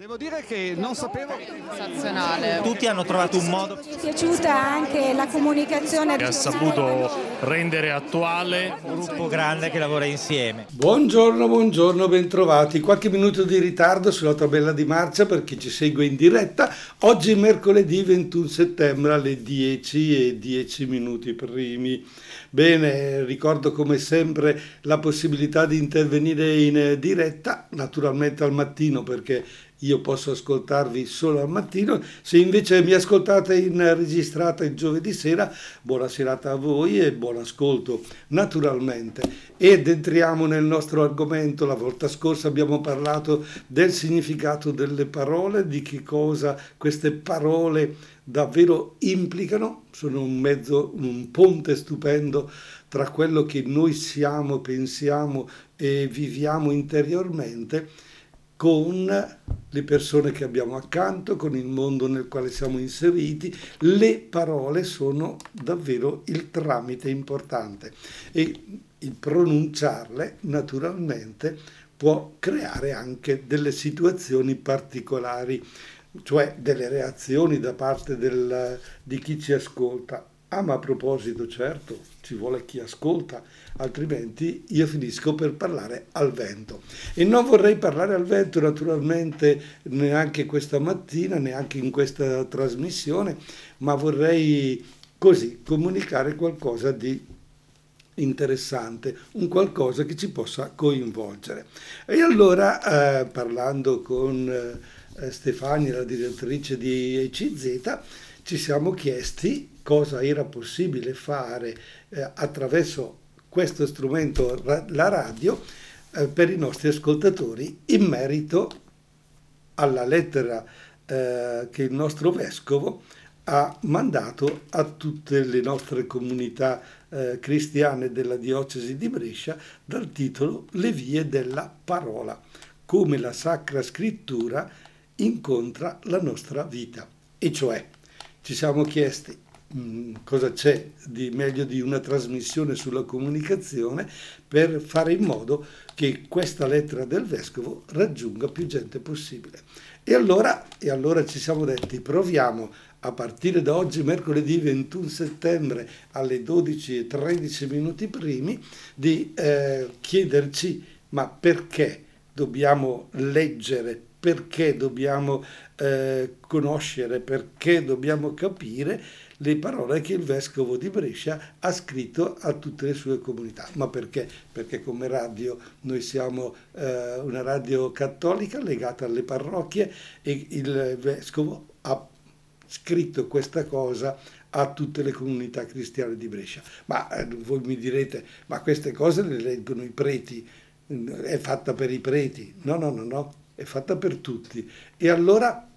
Devo dire che non sapevo. Sensazionale. Tutti hanno trovato un modo. Mi è piaciuta anche la comunicazione. che ha saputo rendere attuale Un gruppo grande che lavora insieme. Buongiorno, buongiorno, bentrovati. Qualche minuto di ritardo sulla tabella di marcia per chi ci segue in diretta. Oggi mercoledì 21 settembre alle 10 e 10 minuti primi. Bene, ricordo come sempre la possibilità di intervenire in diretta, naturalmente al mattino perché io posso ascoltarvi solo al mattino. Se invece mi ascoltate in registrata il giovedì sera, buona serata a voi e buon ascolto, naturalmente. Ed entriamo nel nostro argomento. La volta scorsa abbiamo parlato del significato delle parole, di che cosa queste parole davvero implicano, sono un mezzo, un ponte stupendo tra quello che noi siamo, pensiamo e viviamo interiormente con le persone che abbiamo accanto, con il mondo nel quale siamo inseriti, le parole sono davvero il tramite importante e il pronunciarle naturalmente può creare anche delle situazioni particolari, cioè delle reazioni da parte del, di chi ci ascolta. Ah, ma a proposito, certo, ci vuole chi ascolta, altrimenti io finisco per parlare al vento. E non vorrei parlare al vento naturalmente neanche questa mattina, neanche in questa trasmissione, ma vorrei così comunicare qualcosa di interessante, un qualcosa che ci possa coinvolgere. E allora, eh, parlando con eh, Stefania, la direttrice di ECZ, ci siamo chiesti cosa era possibile fare eh, attraverso questo strumento, la radio, eh, per i nostri ascoltatori in merito alla lettera eh, che il nostro vescovo ha mandato a tutte le nostre comunità eh, cristiane della diocesi di Brescia dal titolo Le vie della parola, come la Sacra Scrittura incontra la nostra vita. E cioè ci siamo chiesti cosa c'è di meglio di una trasmissione sulla comunicazione per fare in modo che questa lettera del vescovo raggiunga più gente possibile. E allora, e allora ci siamo detti, proviamo a partire da oggi, mercoledì 21 settembre alle 12.13 minuti primi, di eh, chiederci ma perché dobbiamo leggere, perché dobbiamo eh, conoscere, perché dobbiamo capire le parole che il vescovo di Brescia ha scritto a tutte le sue comunità. Ma perché? Perché come radio noi siamo eh, una radio cattolica legata alle parrocchie e il vescovo ha scritto questa cosa a tutte le comunità cristiane di Brescia. Ma eh, voi mi direte, ma queste cose le leggono i preti, è fatta per i preti. No, no, no, no, è fatta per tutti. E allora,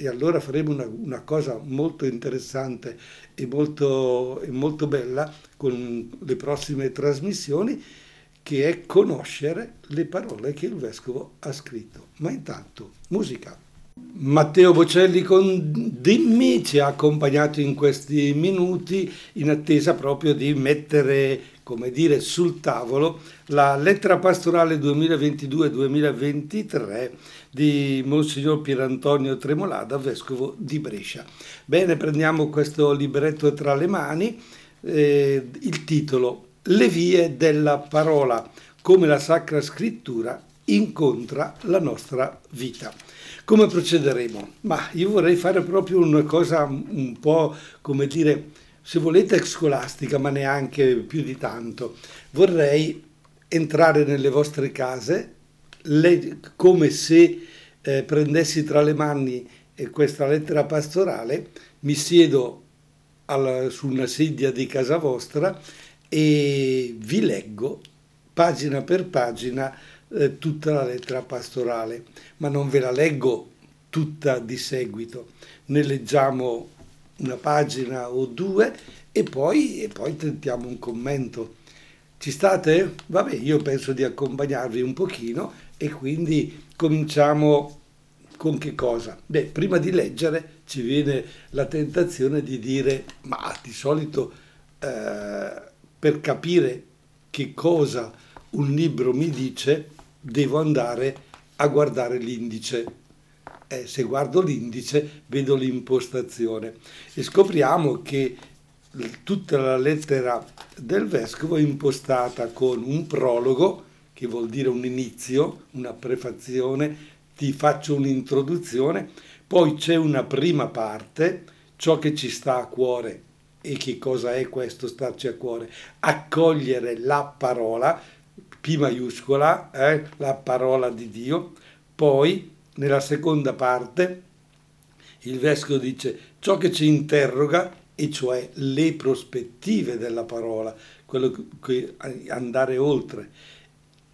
e allora faremo una, una, cosa molto interessante e molto, e molto bella con le prossime trasmissioni, che è conoscere le parole che il vescovo ha scritto. Ma intanto, musica. Matteo Bocelli con Dimmi ci ha accompagnato in questi minuti in attesa proprio di mettere, come dire, sul tavolo la lettera pastorale 2022-2023 di Monsignor Pierantonio Tremolada, vescovo di Brescia. Bene, prendiamo questo libretto tra le mani, eh, il titolo Le vie della parola, come la Sacra Scrittura incontra la nostra vita. Come procederemo? Ma io vorrei fare proprio una cosa un po', come dire, se volete scolastica, ma neanche più di tanto. Vorrei entrare nelle vostre case le, come se eh, prendessi tra le mani eh, questa lettera pastorale, mi siedo alla, su una sedia di casa vostra e vi leggo pagina per pagina eh, tutta la lettera pastorale, ma non ve la leggo tutta di seguito, ne leggiamo una pagina o due e poi, e poi tentiamo un commento. Ci state? Vabbè, io penso di accompagnarvi un pochino e quindi cominciamo con che cosa? Beh, prima di leggere ci viene la tentazione di dire, ma di solito eh, per capire che cosa un libro mi dice devo andare a guardare l'indice. Eh, se guardo l'indice vedo l'impostazione e scopriamo che tutta la lettera del vescovo è impostata con un prologo, che vuol dire un inizio, una prefazione, ti faccio un'introduzione, poi c'è una prima parte, ciò che ci sta a cuore e che cosa è questo starci a cuore? Accogliere la parola, P maiuscola, eh, la parola di Dio, poi nella seconda parte il vescovo dice ciò che ci interroga e cioè le prospettive della parola, quello che andare oltre.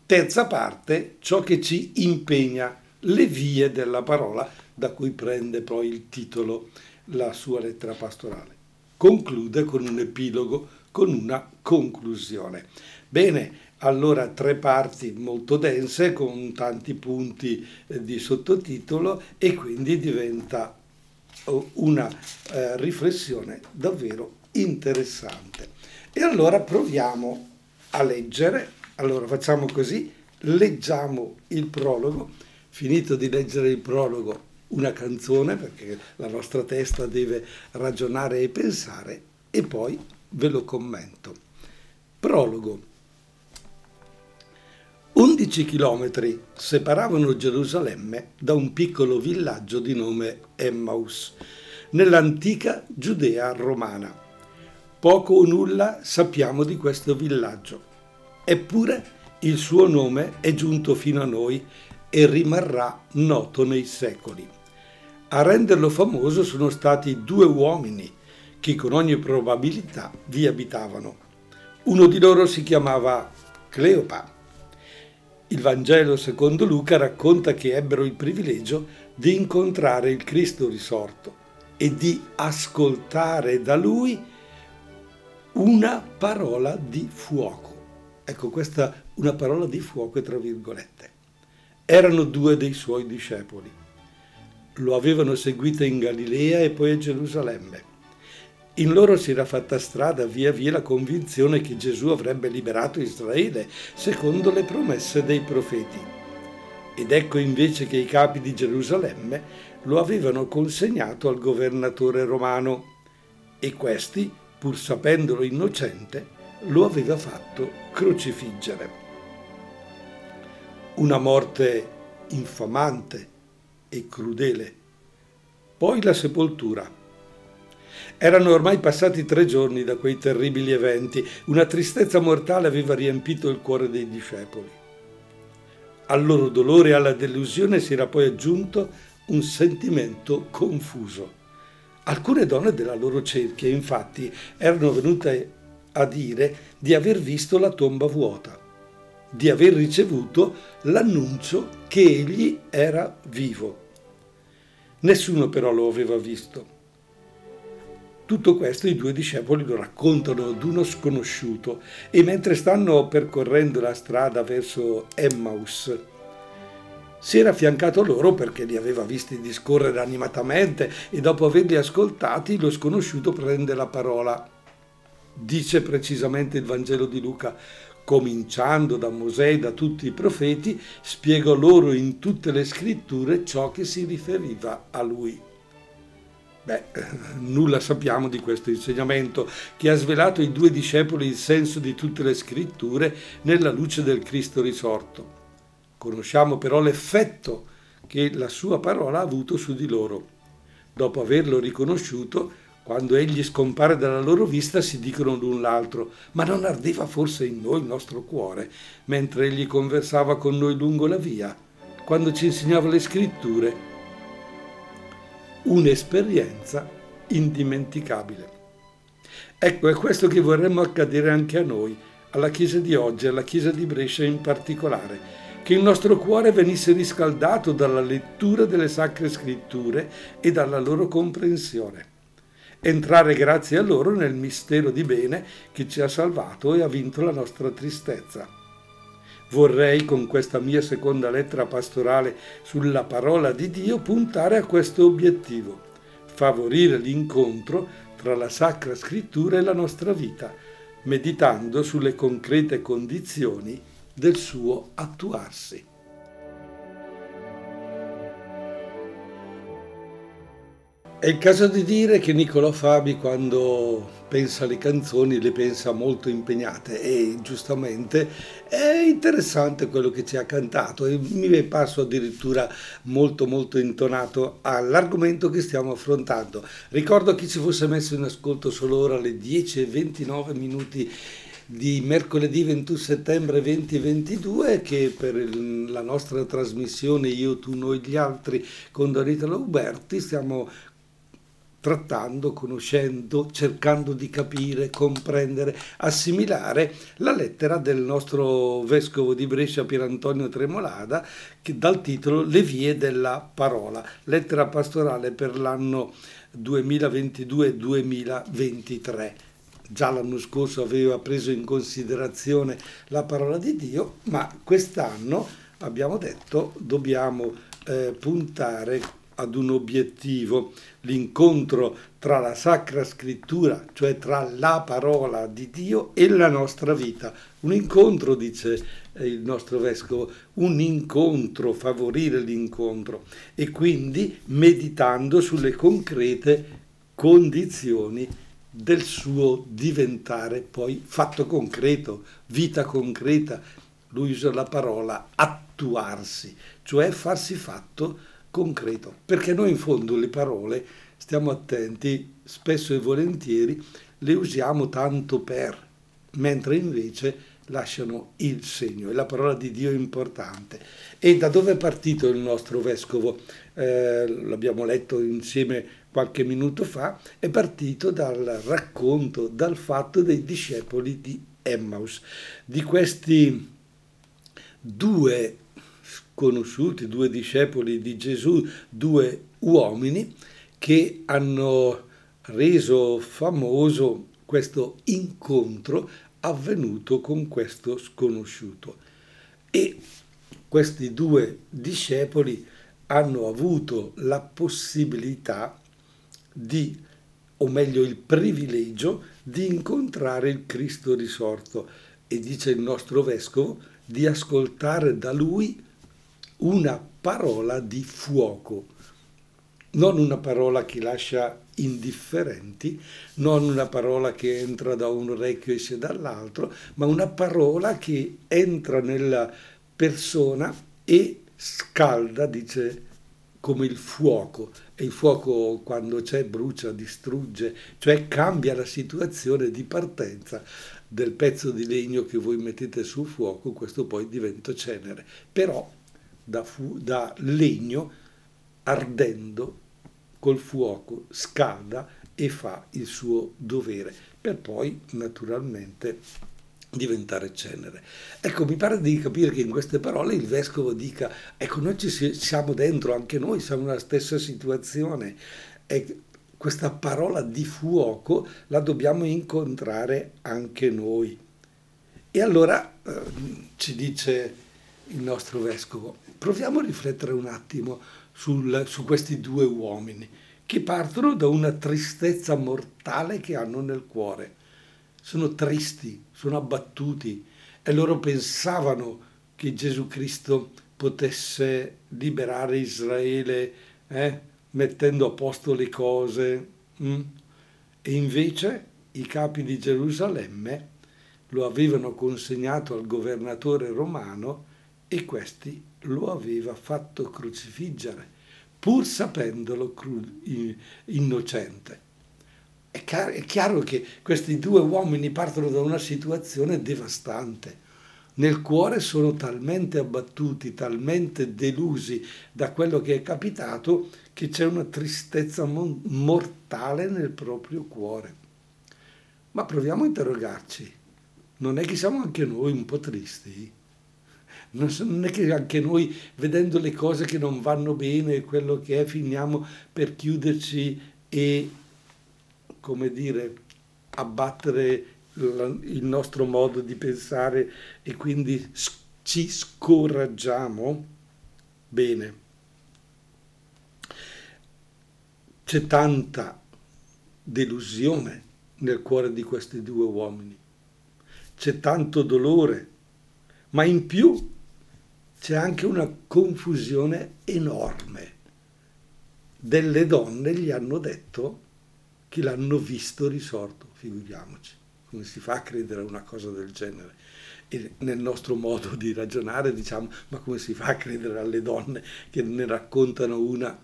Terza parte, ciò che ci impegna, le vie della parola, da cui prende poi il titolo la sua lettera pastorale. Conclude con un epilogo, con una conclusione. Bene, allora tre parti molto dense con tanti punti eh, di sottotitolo e quindi diventa una eh, riflessione davvero interessante. E allora proviamo a leggere, allora facciamo così, leggiamo il prologo, finito di leggere il prologo una canzone perché la nostra testa deve ragionare e pensare e poi ve lo commento. Prologo. 11 chilometri separavano Gerusalemme da un piccolo villaggio di nome Emmaus, nell'antica Giudea romana. Poco o nulla sappiamo di questo villaggio, eppure il suo nome è giunto fino a noi e rimarrà noto nei secoli. A renderlo famoso sono stati due uomini che con ogni probabilità vi abitavano. Uno di loro si chiamava Cleopa il Vangelo secondo Luca racconta che ebbero il privilegio di incontrare il Cristo risorto e di ascoltare da lui una parola di fuoco. Ecco, questa una parola di fuoco tra virgolette. Erano due dei suoi discepoli. Lo avevano seguito in Galilea e poi a Gerusalemme in loro si era fatta strada via via la convinzione che Gesù avrebbe liberato Israele secondo le promesse dei profeti. Ed ecco invece che i capi di Gerusalemme lo avevano consegnato al governatore romano e questi, pur sapendolo innocente, lo aveva fatto crocifiggere. Una morte infamante e crudele. Poi la sepoltura erano ormai passati tre giorni da quei terribili eventi, una tristezza mortale aveva riempito il cuore dei discepoli. Al loro dolore e alla delusione si era poi aggiunto un sentimento confuso. Alcune donne della loro cerchia, infatti, erano venute a dire di aver visto la tomba vuota, di aver ricevuto l'annuncio che egli era vivo. Nessuno però lo aveva visto. Tutto questo i due discepoli lo raccontano ad uno sconosciuto e mentre stanno percorrendo la strada verso Emmaus, si era affiancato loro perché li aveva visti discorrere animatamente e dopo averli ascoltati lo sconosciuto prende la parola. Dice precisamente il Vangelo di Luca, cominciando da Mosè e da tutti i profeti, spiegò loro in tutte le scritture ciò che si riferiva a lui. Beh, nulla sappiamo di questo insegnamento che ha svelato ai due discepoli il senso di tutte le scritture nella luce del Cristo risorto. Conosciamo però l'effetto che la sua parola ha avuto su di loro. Dopo averlo riconosciuto, quando egli scompare dalla loro vista, si dicono l'un l'altro, ma non ardeva forse in noi il nostro cuore, mentre egli conversava con noi lungo la via, quando ci insegnava le scritture un'esperienza indimenticabile. Ecco, è questo che vorremmo accadere anche a noi, alla Chiesa di oggi, alla Chiesa di Brescia in particolare, che il nostro cuore venisse riscaldato dalla lettura delle sacre scritture e dalla loro comprensione. Entrare grazie a loro nel mistero di bene che ci ha salvato e ha vinto la nostra tristezza. Vorrei con questa mia seconda lettera pastorale sulla parola di Dio puntare a questo obiettivo, favorire l'incontro tra la Sacra Scrittura e la nostra vita, meditando sulle concrete condizioni del suo attuarsi. È il caso di dire che Niccolò Fabi quando pensa alle canzoni le pensa molto impegnate e giustamente è interessante quello che ci ha cantato e mi è parso addirittura molto molto intonato all'argomento che stiamo affrontando. Ricordo chi ci fosse messo in ascolto solo ora alle 10 e 29 minuti di mercoledì 21 settembre 2022 che per la nostra trasmissione Io, tu, noi, gli altri con Dorita Lauberti stiamo trattando, conoscendo, cercando di capire, comprendere, assimilare la lettera del nostro vescovo di Brescia Pier Antonio Tremolada che dal titolo Le vie della parola, lettera pastorale per l'anno 2022-2023 già l'anno scorso aveva preso in considerazione la parola di Dio, ma quest'anno abbiamo detto dobbiamo eh, puntare ad un obiettivo, l'incontro tra la Sacra Scrittura, cioè tra la parola di Dio e la nostra vita. Un incontro, dice eh, il nostro vescovo, un incontro, favorire l'incontro e quindi meditando sulle concrete condizioni del suo diventare poi fatto concreto, vita concreta. Lui usa la parola attuarsi, cioè farsi fatto concreto, perché noi in fondo le parole, stiamo attenti, spesso e volentieri le usiamo tanto per, mentre invece lasciano il segno e la parola di Dio è importante. E da dove è partito il nostro vescovo? Eh, l'abbiamo letto insieme qualche minuto fa, è partito dal racconto, dal fatto dei discepoli di Emmaus, di questi due conosciuti, due discepoli di Gesù, due uomini che hanno reso famoso questo incontro avvenuto con questo sconosciuto. E questi due discepoli hanno avuto la possibilità di, o meglio il privilegio, di incontrare il Cristo risorto e dice il nostro vescovo di ascoltare da lui una parola di fuoco, non una parola che lascia indifferenti, non una parola che entra da un orecchio e esce dall'altro, ma una parola che entra nella persona e scalda, dice, come il fuoco. E il fuoco quando c'è brucia, distrugge, cioè cambia la situazione di partenza del pezzo di legno che voi mettete sul fuoco, questo poi diventa cenere. Però da, fu- da legno ardendo col fuoco scalda e fa il suo dovere per poi naturalmente diventare cenere. Ecco, mi pare di capire che in queste parole il vescovo dica, ecco, noi ci siamo dentro, anche noi siamo nella stessa situazione e questa parola di fuoco la dobbiamo incontrare anche noi. E allora eh, ci dice il nostro vescovo, proviamo a riflettere un attimo sul, su questi due uomini che partono da una tristezza mortale che hanno nel cuore. Sono tristi, sono abbattuti e loro pensavano che Gesù Cristo potesse liberare Israele eh, mettendo a posto le cose. Mm? E invece i capi di Gerusalemme lo avevano consegnato al governatore romano e questi lo aveva fatto crocifiggere, pur sapendolo innocente. È, è chiaro che questi due uomini partono da una situazione devastante. Nel cuore sono talmente abbattuti, talmente delusi da quello che è capitato, che c'è una tristezza mortale nel proprio cuore. Ma proviamo a interrogarci. Non è che siamo anche noi un po' tristi? Non è che anche noi, vedendo le cose che non vanno bene, quello che è, finiamo per chiuderci e, come dire, abbattere il nostro modo di pensare e quindi ci scoraggiamo? Bene. C'è tanta delusione nel cuore di questi due uomini, c'è tanto dolore, ma in più c'è anche una confusione enorme delle donne gli hanno detto che l'hanno visto risorto, figuriamoci, come si fa a credere a una cosa del genere? E nel nostro modo di ragionare diciamo, ma come si fa a credere alle donne che ne raccontano una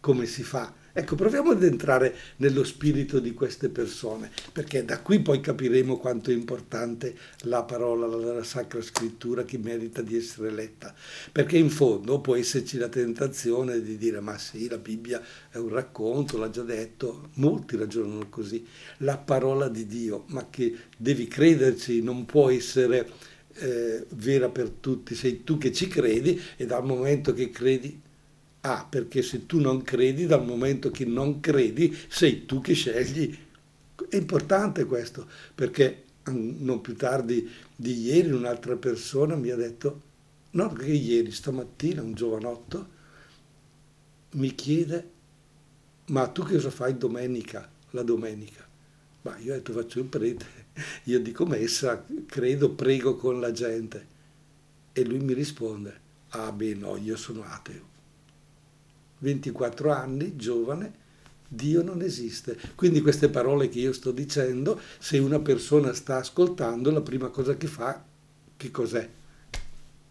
come si fa? Ecco, proviamo ad entrare nello spirito di queste persone, perché da qui poi capiremo quanto è importante la parola, la, Sacra Scrittura che merita di essere letta, perché in fondo può esserci la tentazione di dire ma sì, la Bibbia è un racconto, l'ha già detto, molti ragionano così, la parola di Dio, ma che devi crederci, non può essere eh, vera per tutti, sei tu che ci credi e dal momento che credi Ah, perché se tu non credi, dal momento che non credi, sei tu che scegli. È importante questo, perché non più tardi di ieri un'altra persona mi ha detto, no, che ieri, stamattina, un giovanotto mi chiede, ma tu che cosa fai domenica, la domenica? Ma io ho detto faccio il prete, io dico messa, credo, prego con la gente. E lui mi risponde, ah beh no, io sono ateo. 24 anni, giovane, Dio non esiste. Quindi queste parole che io sto dicendo, se una persona sta ascoltando, la prima cosa che fa, che cos'è?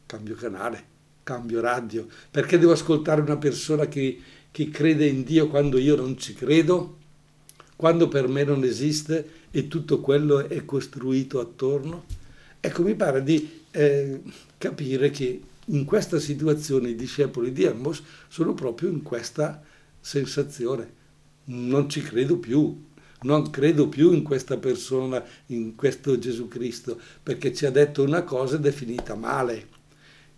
Cambio canale, cambio radio. Perché devo ascoltare una persona che, che crede in Dio quando io non ci credo? Quando per me non esiste e tutto quello è costruito attorno? Ecco, mi pare di eh, capire che in questa situazione i discepoli di Emmos sono proprio in questa sensazione. Non ci credo più, non credo più in questa persona, in questo Gesù Cristo, perché ci ha detto una cosa ed è finita male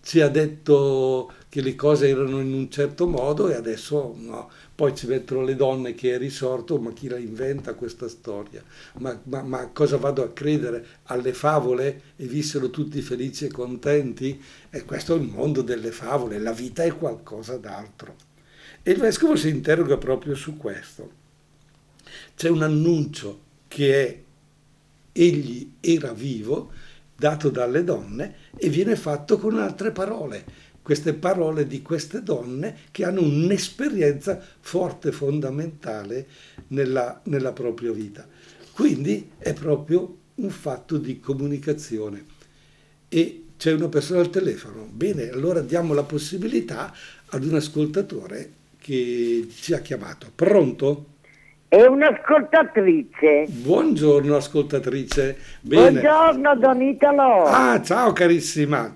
ci ha detto che le cose erano in un certo modo e adesso no. Poi ci mettono le donne che è risorto, ma chi la inventa questa storia? Ma, ma, ma cosa vado a credere? Alle favole e vissero tutti felici e contenti? E questo è il mondo delle favole, la vita è qualcosa d'altro. E il vescovo si interroga proprio su questo. C'è un annuncio che è egli era vivo, dato dalle donne e viene fatto con altre parole. Queste parole di queste donne che hanno un'esperienza forte, fondamentale nella, nella propria vita. Quindi è proprio un fatto di comunicazione. E c'è una persona al telefono. Bene, allora diamo la possibilità ad un ascoltatore che ci ha chiamato. Pronto? È un'ascoltatrice. Buongiorno ascoltatrice. Bene. Buongiorno Don Italo. Ah, ciao carissima.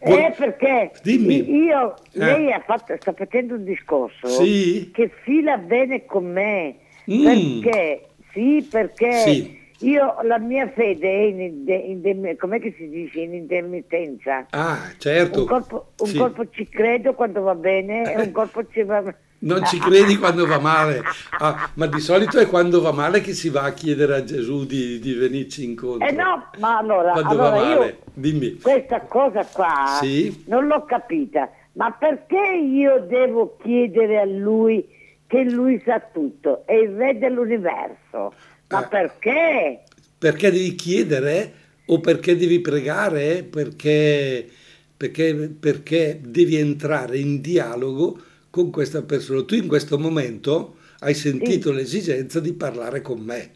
Buon... Eh, perché Dimmi. io, eh. lei fatto, sta facendo un discorso sì? che fila bene con me. Mm. Perché? Sì, perché sì. io la mia fede è in, in, in, com'è che si dice? in intermittenza. Ah, certo. Un colpo, un sì. colpo ci credo quando va bene e un colpo ci va bene non ci credi quando va male, ah, ma di solito è quando va male che si va a chiedere a Gesù di, di venirci incontro. Eh no, ma allora, allora io dimmi. questa cosa qua sì? non l'ho capita, ma perché io devo chiedere a lui che lui sa tutto, è il re dell'universo, ma eh, perché? Perché devi chiedere o perché devi pregare? Perché, perché, perché devi entrare in dialogo con questa persona. Tu in questo momento hai sentito sì. l'esigenza di parlare con me.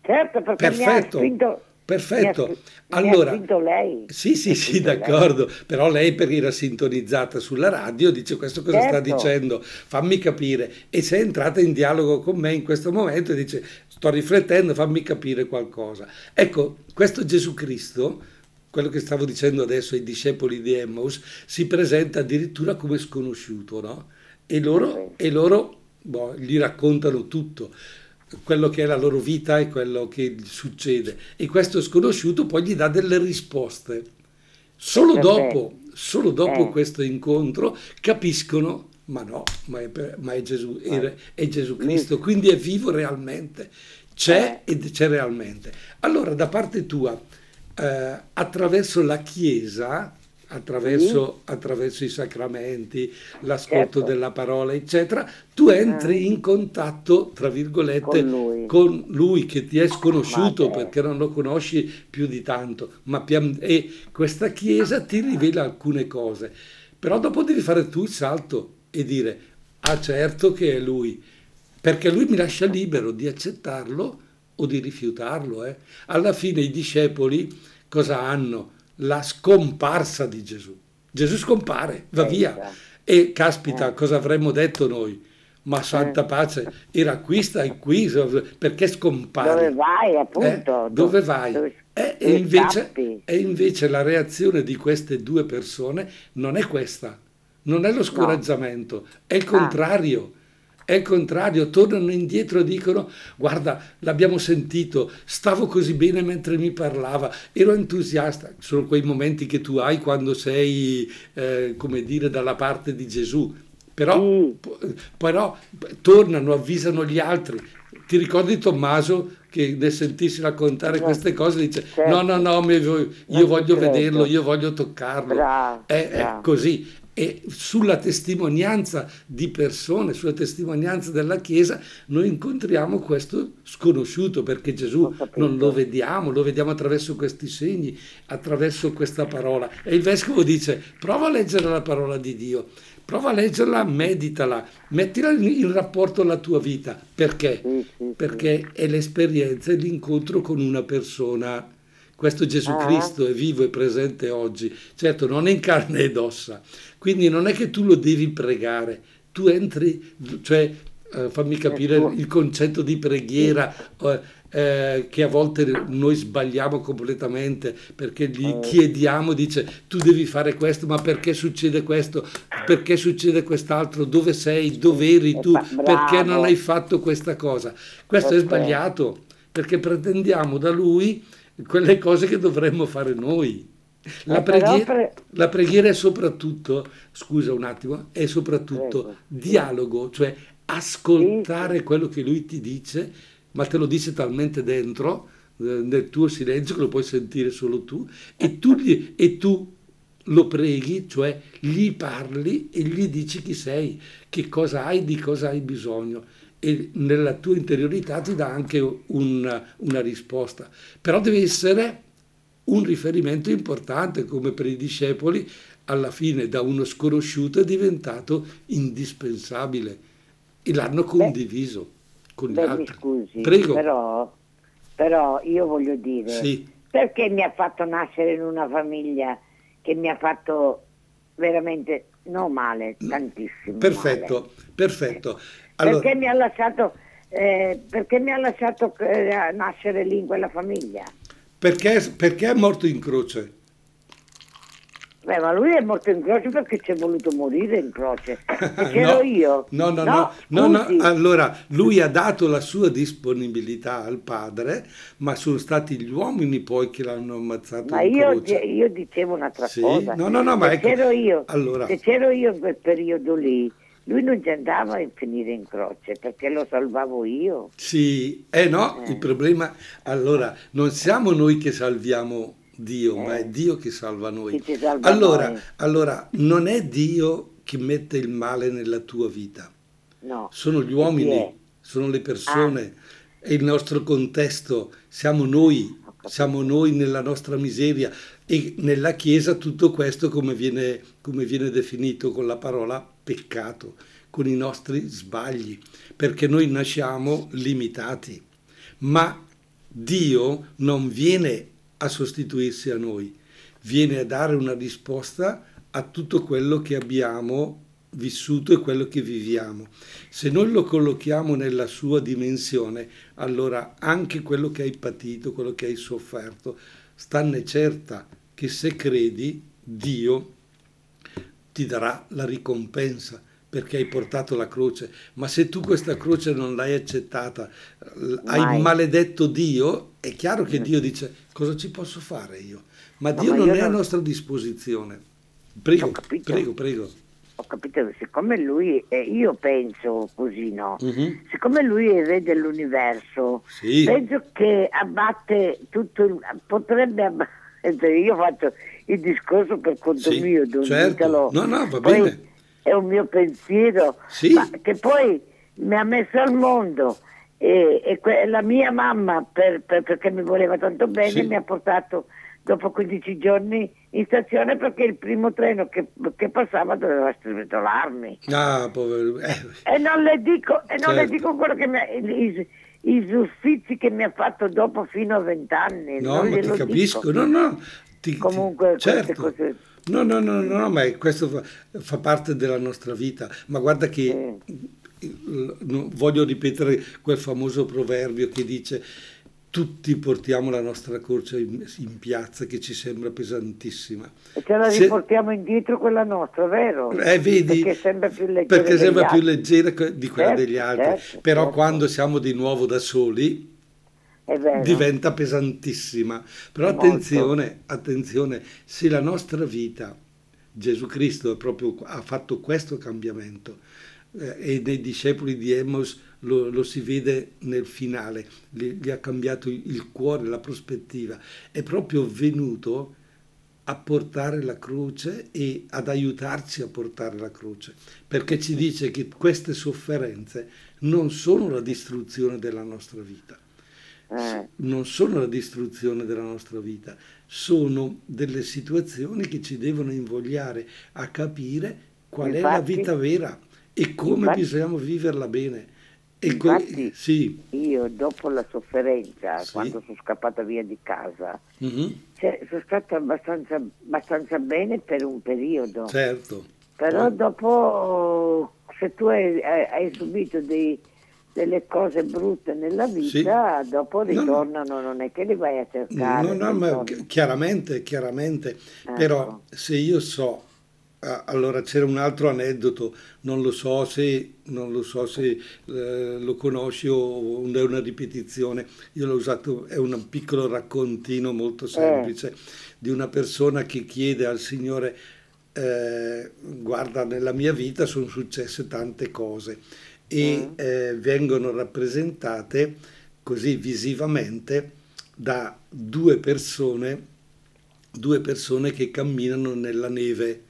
Certo, perché Perfetto. mi ha spinto, Perfetto. Allora, lei. Sì, sì, sì, d'accordo. Lei. Però lei perché era sintonizzata sulla radio dice questo cosa certo. sta dicendo? Fammi capire. E sei entrata in dialogo con me in questo momento e dice sto riflettendo, fammi capire qualcosa. Ecco, questo Gesù Cristo, quello che stavo dicendo adesso ai discepoli di Emmaus, si presenta addirittura come sconosciuto, no? E loro, e loro boh, gli raccontano tutto. Quello che è la loro vita e quello che succede. E questo sconosciuto poi gli dà delle risposte. Solo dopo, solo dopo eh. questo incontro capiscono ma no, ma è, ma è, Gesù, è, è Gesù Cristo, quindi è vivo realmente, c'è eh. ed c'è realmente. Allora, da parte tua, eh, attraverso la Chiesa, attraverso, sì. attraverso i sacramenti, l'ascolto certo. della parola, eccetera, tu entri in contatto, tra virgolette, con lui, con lui che ti è sconosciuto perché non lo conosci più di tanto, ma pian, e questa chiesa ti rivela alcune cose. Però dopo devi fare tu il salto e dire, ah certo che è lui, perché lui mi lascia libero di accettarlo o di rifiutarlo. eh. Alla fine i discepoli cosa hanno? La scomparsa di Gesù. Gesù scompare, va Eh, via. E caspita, Eh. cosa avremmo detto noi? Ma santa pace, era qui, stai qui, perché scompare? Dove vai, Eh, appunto? dove vai? Eh, e, invece, e invece la reazione di queste due persone non è questa, non è lo scoraggiamento, è il contrario. È il contrario, tornano indietro e dicono: Guarda, l'abbiamo sentito, stavo così bene mentre mi parlava, ero entusiasta. Sono quei momenti che tu hai quando sei, eh, come dire, dalla parte di Gesù. Però, p- però tornano, avvisano gli altri. Ti ricordi Tommaso che ne sentissi raccontare No. queste cose? Dice: Certo. No, no, no, io Non voglio ci credo. vederlo, io voglio toccarlo. Bravo, è, è bravo. così. E sulla testimonianza di persone, sulla testimonianza della Chiesa, noi incontriamo questo sconosciuto perché Gesù non lo vediamo, lo vediamo attraverso questi segni, attraverso questa parola. E il vescovo dice: prova a leggere la parola di Dio, prova a leggerla, meditala, mettila in, rapporto alla tua vita. Perché? Perché è l'esperienza e l'incontro con una persona. Questo Gesù Ah. Cristo è vivo e presente oggi, certo non è in carne ed ossa, quindi non è che tu lo devi pregare, tu entri, cioè eh, fammi capire il concetto di preghiera eh, eh, che a volte noi sbagliamo completamente perché gli Eh. chiediamo, dice tu devi fare questo, ma perché succede questo, perché succede quest'altro, dove sei, dove eri tu, Eh, bravo. perché non hai fatto questa cosa. Questo è sbagliato perché pretendiamo da lui quelle cose che dovremmo fare noi. La, Eh, preghiera, pre- la preghiera è soprattutto, scusa un attimo, è soprattutto Prego. dialogo, cioè ascoltare quello che lui ti dice, ma te lo dice talmente dentro, eh, nel tuo silenzio, che lo puoi sentire solo tu, e tu, gli- e tu lo preghi, cioè gli parli e gli dici chi sei, che cosa hai, di cosa hai bisogno. E nella tua interiorità ti dà anche un- una risposta. Però deve essere un riferimento importante, come per i discepoli, alla fine da uno sconosciuto è diventato indispensabile e l'hanno condiviso con gli Beh, altri. scusi, Prego. però, però io voglio dire, Sì. perché mi ha fatto nascere in una famiglia che mi ha fatto veramente, non male, tantissimo Perfetto, perfetto. male. Allora, Perché mi ha lasciato, eh, perché mi ha lasciato eh, nascere lì in quella famiglia? perché, perché è morto in croce? Beh, ma lui è morto in croce perché ci è voluto morire in croce. E c'ero No, io. No, no, no, no, no. Allora, lui ha dato la sua disponibilità al padre, ma sono stati gli uomini poi che l'hanno ammazzato Ma in io, io dicevo un'altra Sì? cosa. No, no, no, ma se ecco, c'ero io, allora. se c'ero io in quel periodo lì, lui non ci andava a finire in croce perché lo salvavo io. Sì, eh no, Eh. il problema, allora, non siamo noi che salviamo Dio, ma è Eh. Dio che salva noi. Che salva Allora, noi. allora, non è Dio che mette il male nella tua vita, No. sono gli uomini, sono le persone, è il nostro contesto, siamo noi, siamo noi nella nostra miseria e nella Chiesa tutto questo come viene, come viene definito con la parola peccato, con i nostri sbagli, perché noi nasciamo limitati, ma Dio non viene a sostituirsi a noi, viene a dare una risposta a tutto quello che abbiamo vissuto e quello che viviamo. Se noi lo collochiamo nella sua dimensione, allora anche quello che hai patito, quello che hai sofferto, stanne certa che se credi, Dio ti darà la ricompensa perché hai portato la croce, ma se tu questa croce non l'hai accettata, l- hai Mai. maledetto Dio, è chiaro che Dio dice cosa ci posso fare io? Ma No, Dio ma non è a non- nostra disposizione. Prego, Ho capito. prego, prego. Ho capito, siccome lui, eh, io penso così, no? Mhm. Siccome lui è il re dell'universo, Sì. penso che abbatte tutto, il, potrebbe abbattere, io fatto il discorso per conto Sì, mio, Don certo. Italo. No, no, va Poi bene. È un mio pensiero, Sì. che poi mi ha messo al mondo e, e que- la mia mamma, per- per- perché mi voleva tanto bene, Sì. mi ha portato dopo 15 giorni in stazione perché il primo treno che, che passava doveva stritolarmi. Ah, povero. Eh, E non le dico, e non le Certo. dico quello che mi ha, i, i, suffizi che mi ha fatto dopo fino a vent'anni. no, non ma ti capisco. dico. No, no. ti- ti- Comunque queste certo. cose- No, no, no, no, no, ma questo fa, parte della nostra vita. Ma guarda che voglio ripetere quel famoso proverbio che dice tutti portiamo la nostra croce in, in piazza che ci sembra pesantissima. E ce la Se- riportiamo indietro quella nostra, vero? Eh, vedi? Perché sembra più leggera. Sembra più leggera di quella Certo, degli altri. certo, Però certo. quando siamo di nuovo da soli. Diventa pesantissima. Però attenzione, attenzione, se la nostra vita, Gesù Cristo proprio, ha fatto questo cambiamento eh, e nei discepoli di Emos lo, lo si vede nel finale, gli, gli ha cambiato il, cuore, la prospettiva, è proprio venuto a portare la croce e ad aiutarci a portare la croce, perché ci dice che queste sofferenze non sono la distruzione della nostra vita non sono la distruzione della nostra vita, sono delle situazioni che ci devono invogliare a capire qual è la Infatti- vita vera e come infatti- bisogna viverla bene. E Infatti- sì, io dopo la sofferenza, Sì. quando sono scappata via di casa, mhm, cioè, sono stata abbastanza, abbastanza bene per un periodo. certo. Però dopo, se tu hai, hai- hai subito dei- delle cose brutte nella vita, dopo No, no. ritornano, non è che li vai a cercare. No, no, ma ritornano. chi- chiaramente, chiaramente, Ecco. però se io so, allora c'era un altro aneddoto, non lo so se, non lo, so se eh, lo conosci o è una ripetizione, io l'ho usato, è un piccolo raccontino molto semplice di una persona che chiede al Signore, eh, guarda, nella mia vita sono successe tante cose e eh, vengono rappresentate così visivamente da due persone, due persone che camminano nella neve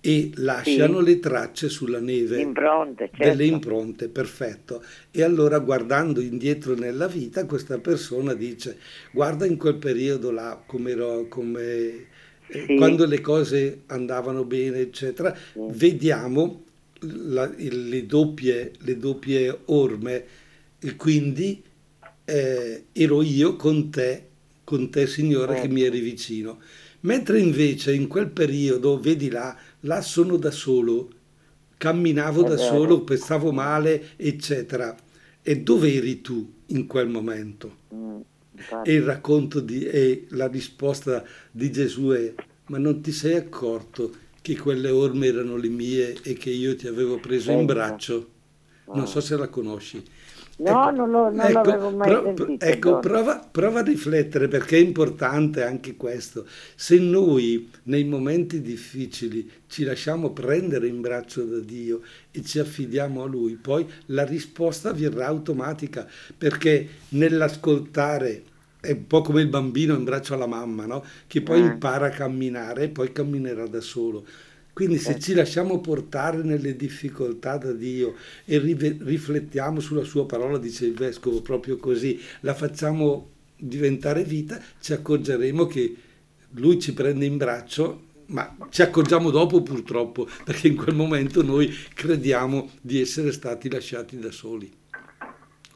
e lasciano Sì. le tracce sulla neve. Impronte, certo. Delle impronte, perfetto. E allora guardando indietro nella vita, questa persona dice, guarda in quel periodo là, come, ero- come eh, Sì. quando le cose andavano bene, eccetera, vediamo la- le, doppie, le doppie orme, e quindi eh, ero io con te, con te Signore che Certo. mi eri vicino. Mentre invece in quel periodo, vedi là, là sono da solo, camminavo da solo, stavo male, eccetera. E dove eri tu in quel momento? Mm. E il racconto di, e la risposta di Gesù è: Ma non ti sei accorto che quelle orme erano le mie e che io ti avevo preso in Certo. braccio? Non so se la conosci. No, non lo- non l'avevo mai pro- sentito, Ecco, prova, prova a riflettere perché è importante anche questo. Se noi nei momenti difficili ci lasciamo prendere in braccio da Dio e ci affidiamo a Lui, poi la risposta verrà automatica perché nell'ascoltare è un po' come il bambino in braccio alla mamma, no? Che poi Eh. impara a camminare e poi camminerà da solo. Quindi se Certo. ci lasciamo portare nelle difficoltà da Dio e rive- riflettiamo sulla sua parola, dice il vescovo, proprio così, la facciamo diventare vita, ci accorgeremo che lui ci prende in braccio, ma ci accorgiamo dopo purtroppo, perché in quel momento noi crediamo di essere stati lasciati da soli.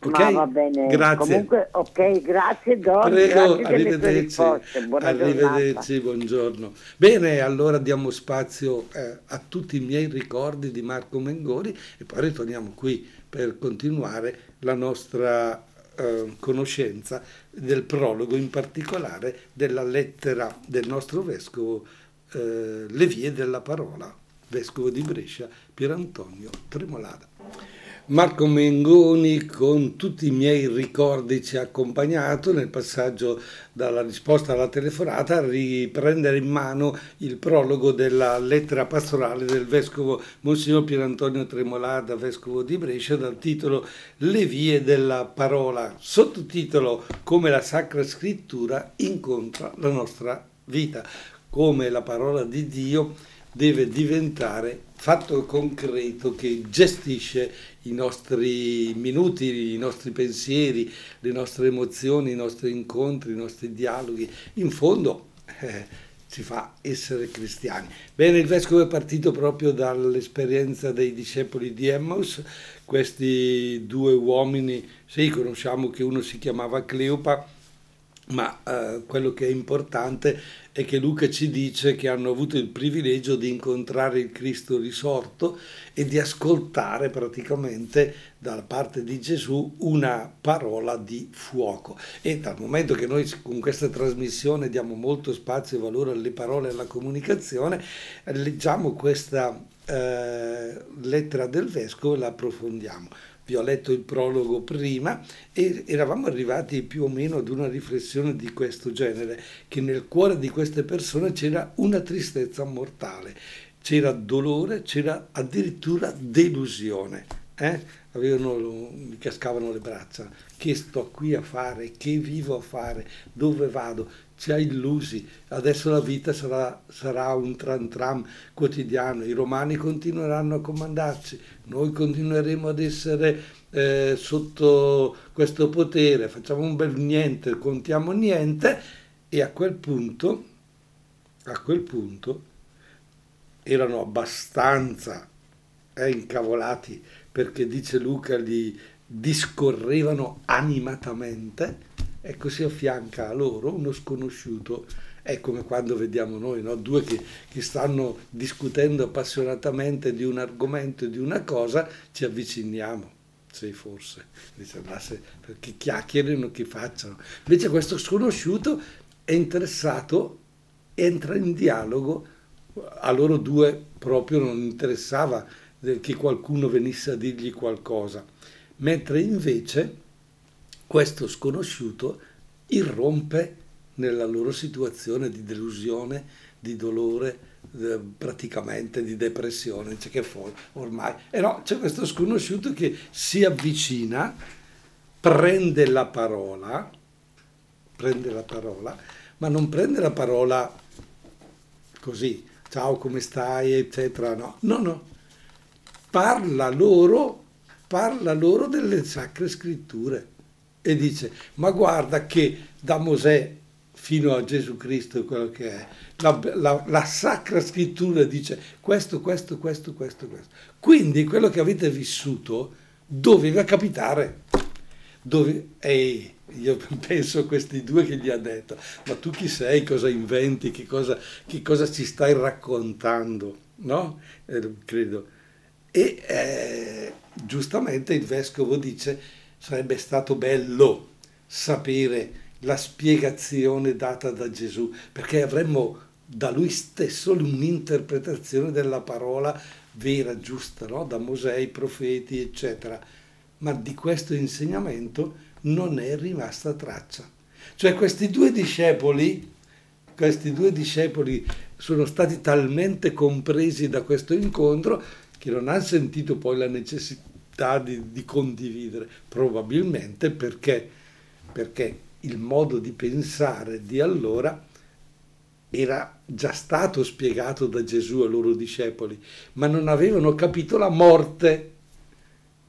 Ok? Ma va bene. Grazie. Comunque, ok, grazie Don, Prego, grazie arrivederci. Arrivederci, buongiorno. Bene, allora diamo spazio eh, a tutti i miei ricordi di Marco Mengoni e poi ritorniamo qui per continuare la nostra eh, conoscenza del prologo, in particolare della lettera del nostro vescovo eh, Le vie della parola, vescovo di Brescia, Pierantonio Tremolada. Marco Mengoni con tutti i miei ricordi ci ha accompagnato nel passaggio dalla risposta alla telefonata a riprendere in mano il prologo della lettera pastorale del vescovo Monsignor Pierantonio Tremolada, vescovo di Brescia, dal titolo Le vie della parola, sottotitolo Come la Sacra Scrittura incontra la nostra vita, come la parola di Dio deve diventare fatto concreto che gestisce i nostri minuti, i nostri pensieri, le nostre emozioni, i nostri incontri, i nostri dialoghi. In fondo eh, ci fa essere cristiani. Bene, il vescovo è partito proprio dall'esperienza dei discepoli di Emmaus, questi due uomini, sì, conosciamo che uno si chiamava Cleopa, ma eh, quello che è importante è che Luca ci dice che hanno avuto il privilegio di incontrare il Cristo risorto e di ascoltare praticamente dalla parte di Gesù una parola di fuoco. E dal momento che noi con questa trasmissione diamo molto spazio e valore alle parole e alla comunicazione, leggiamo questa eh, lettera del vescovo e la approfondiamo vi ho letto il prologo prima e eravamo arrivati più o meno ad una riflessione di questo genere, che nel cuore di queste persone c'era una tristezza mortale, c'era dolore, c'era addirittura delusione. Eh? Avevano, mi cascavano le braccia, che sto qui a fare, che vivo a fare, dove vado, ci ha illusi, adesso la vita sarà, sarà, un tram tram quotidiano, i romani continueranno a comandarci, noi continueremo ad essere eh, sotto questo potere, facciamo un bel niente, contiamo niente. E a quel punto, a quel punto erano abbastanza eh, incavolati perché dice Luca li discorrevano animatamente ecco si affianca a loro uno sconosciuto, è come quando vediamo noi, no? due che, che, stanno discutendo appassionatamente di un argomento, di una cosa, ci avviciniamo. Sì, forse, perché chiacchierino, che facciano. Invece questo sconosciuto è interessato, entra in dialogo, a loro due proprio non interessava che qualcuno venisse a dirgli qualcosa, mentre invece questo sconosciuto irrompe nella loro situazione di delusione, di dolore, eh, praticamente di depressione, cioè che fuori ormai. E no, c'è questo sconosciuto che si avvicina, prende la parola, prende la parola, ma non prende la parola così, ciao come stai, eccetera, no, no, no, parla loro, parla loro delle sacre scritture e dice ma guarda che da Mosè fino a Gesù Cristo quello che è. La, la, la, sacra scrittura dice questo, questo, questo, questo, questo. Quindi quello che avete vissuto doveva capitare. Dove, ehi, io penso a questi due che gli ha detto ma tu chi sei, cosa inventi? Che cosa, che cosa ci stai raccontando? No? Eh, credo. E eh, giustamente il vescovo dice sarebbe stato bello sapere la spiegazione data da Gesù, perché avremmo da lui stesso un'interpretazione della parola vera, giusta, no? da Mosè, i profeti, eccetera. Ma di questo insegnamento non è rimasta traccia. Cioè questi due discepoli, questi due discepoli sono stati talmente compresi da questo incontro che non hanno sentito poi la necessità di, di condividere, probabilmente perché, perché il modo di pensare di allora era già stato spiegato da Gesù ai loro discepoli, ma non avevano capito la morte,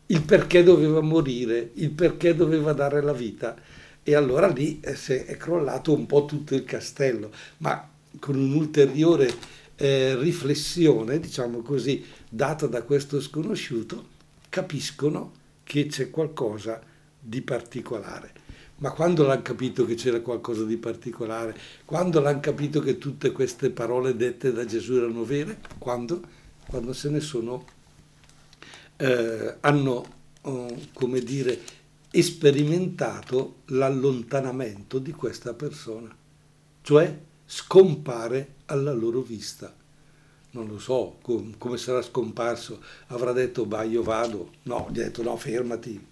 il perché doveva morire, il perché doveva dare la vita. E allora lì eh, è crollato un po' tutto il castello, ma con un'ulteriore eh, riflessione, diciamo così, data da questo sconosciuto, capiscono che c'è qualcosa di particolare. Ma quando l'hanno capito che c'era qualcosa di particolare? Quando l'hanno capito che tutte queste parole dette da Gesù erano vere? Quando? Quando se ne sono, eh, hanno, oh, come dire, sperimentato l'allontanamento di questa persona, cioè scompare alla loro vista non lo so com- come sarà scomparso, avrà detto bah io vado, no, gli ha detto no fermati,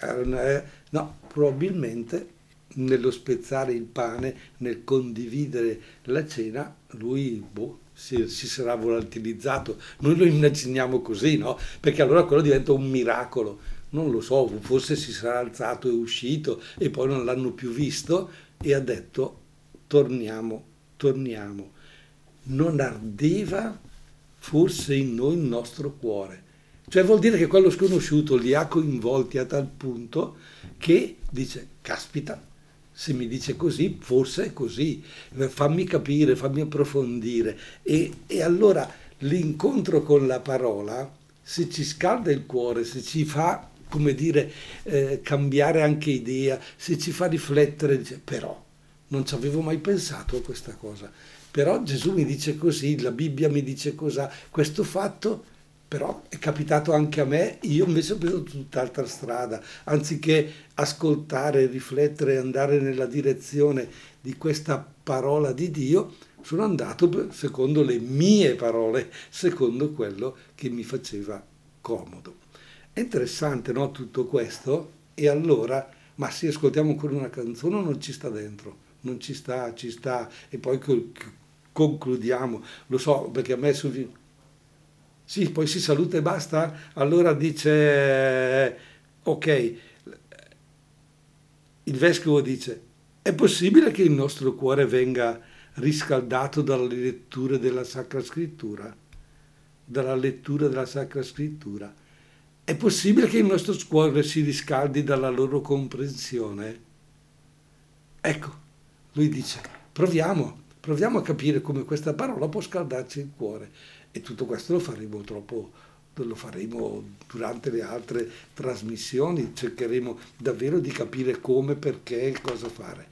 eh, no, probabilmente nello spezzare il pane, nel condividere la cena, lui boh, si, si, sarà volatilizzato. Noi lo immaginiamo così, no? Perché allora quello diventa un miracolo. Non lo so, forse si sarà alzato e uscito e poi non l'hanno più visto e ha detto torniamo, torniamo non ardeva forse in noi il nostro cuore. Cioè vuol dire che quello sconosciuto li ha coinvolti a tal punto che dice, caspita, se mi dice così, forse è così, fammi capire, fammi approfondire. E, e allora l'incontro con la parola, se ci scalda il cuore, se ci fa, come dire, eh, cambiare anche idea, se ci fa riflettere, dice, però non ci avevo mai pensato a questa cosa. Però Gesù mi dice così, la Bibbia mi dice cosa, questo fatto però è capitato anche a me, io invece ho preso tutt'altra strada, anziché ascoltare, riflettere andare nella direzione di questa parola di Dio, sono andato secondo le mie parole, secondo quello che mi faceva comodo. È interessante no, tutto questo? E allora, ma se ascoltiamo ancora una canzone non ci sta dentro, non ci sta, ci sta, e poi concludiamo, lo so perché a me su sì, poi si saluta e basta? Allora dice, ok, il vescovo dice, è possibile che il nostro cuore venga riscaldato dalle letture della Sacra Scrittura? Dalla lettura della Sacra Scrittura. È possibile che il nostro cuore si riscaldi dalla loro comprensione? Ecco, lui dice, proviamo, proviamo a capire come questa parola può scaldarci il cuore. E tutto questo lo faremo troppo, lo faremo durante le altre trasmissioni, cercheremo davvero di capire come, perché e cosa fare.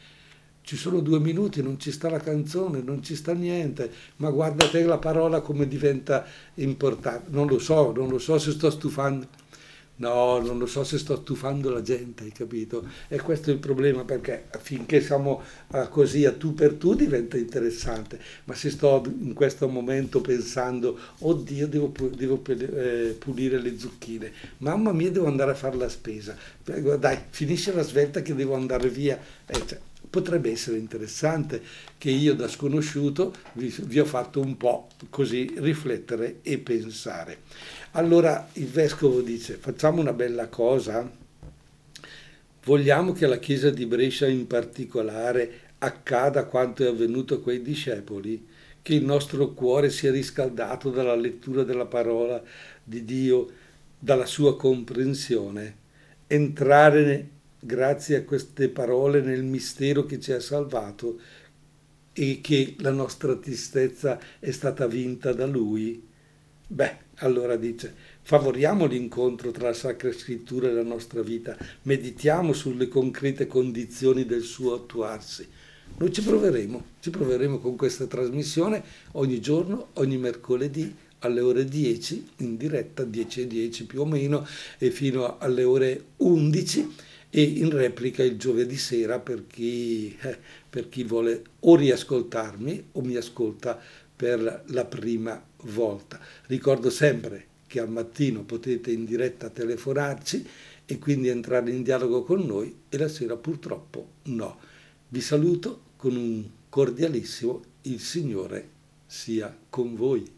Ci sono due minuti, non ci sta la canzone, non ci sta niente, ma guarda te la parola come diventa importante. Non lo so, non lo so se sto stufando No, non lo so se sto stufando la gente, hai capito? E questo è il problema perché finché siamo uh, così a tu per tu diventa interessante, ma se sto in questo momento pensando, oddio, devo, devo eh, pulire le zucchine, mamma mia, devo andare a fare la spesa, dai, finisce la svelta che devo andare via. Eh, cioè, potrebbe essere interessante che io da sconosciuto vi, vi ho fatto un po' così riflettere e pensare. Allora il vescovo dice, facciamo una bella cosa, vogliamo che alla Chiesa di Brescia in particolare accada quanto è avvenuto a quei discepoli, che il nostro cuore sia riscaldato dalla lettura della parola di Dio, dalla sua comprensione, entrare grazie a queste parole nel mistero che ci ha salvato e che la nostra tristezza è stata vinta da Lui. Beh, allora dice, favoriamo l'incontro tra la Sacra Scrittura e la nostra vita, meditiamo sulle concrete condizioni del suo attuarsi. Noi ci proveremo, ci proveremo con questa trasmissione ogni giorno, ogni mercoledì alle ore 10, in diretta 10 e 10 più o meno, e fino alle ore 11 e in replica il giovedì sera per chi, eh, per chi vuole o riascoltarmi o mi ascolta per la prima volta. Ricordo sempre che al mattino potete in diretta telefonarci e quindi entrare in dialogo con noi e la sera purtroppo no. Vi saluto con un cordialissimo il Signore sia con voi.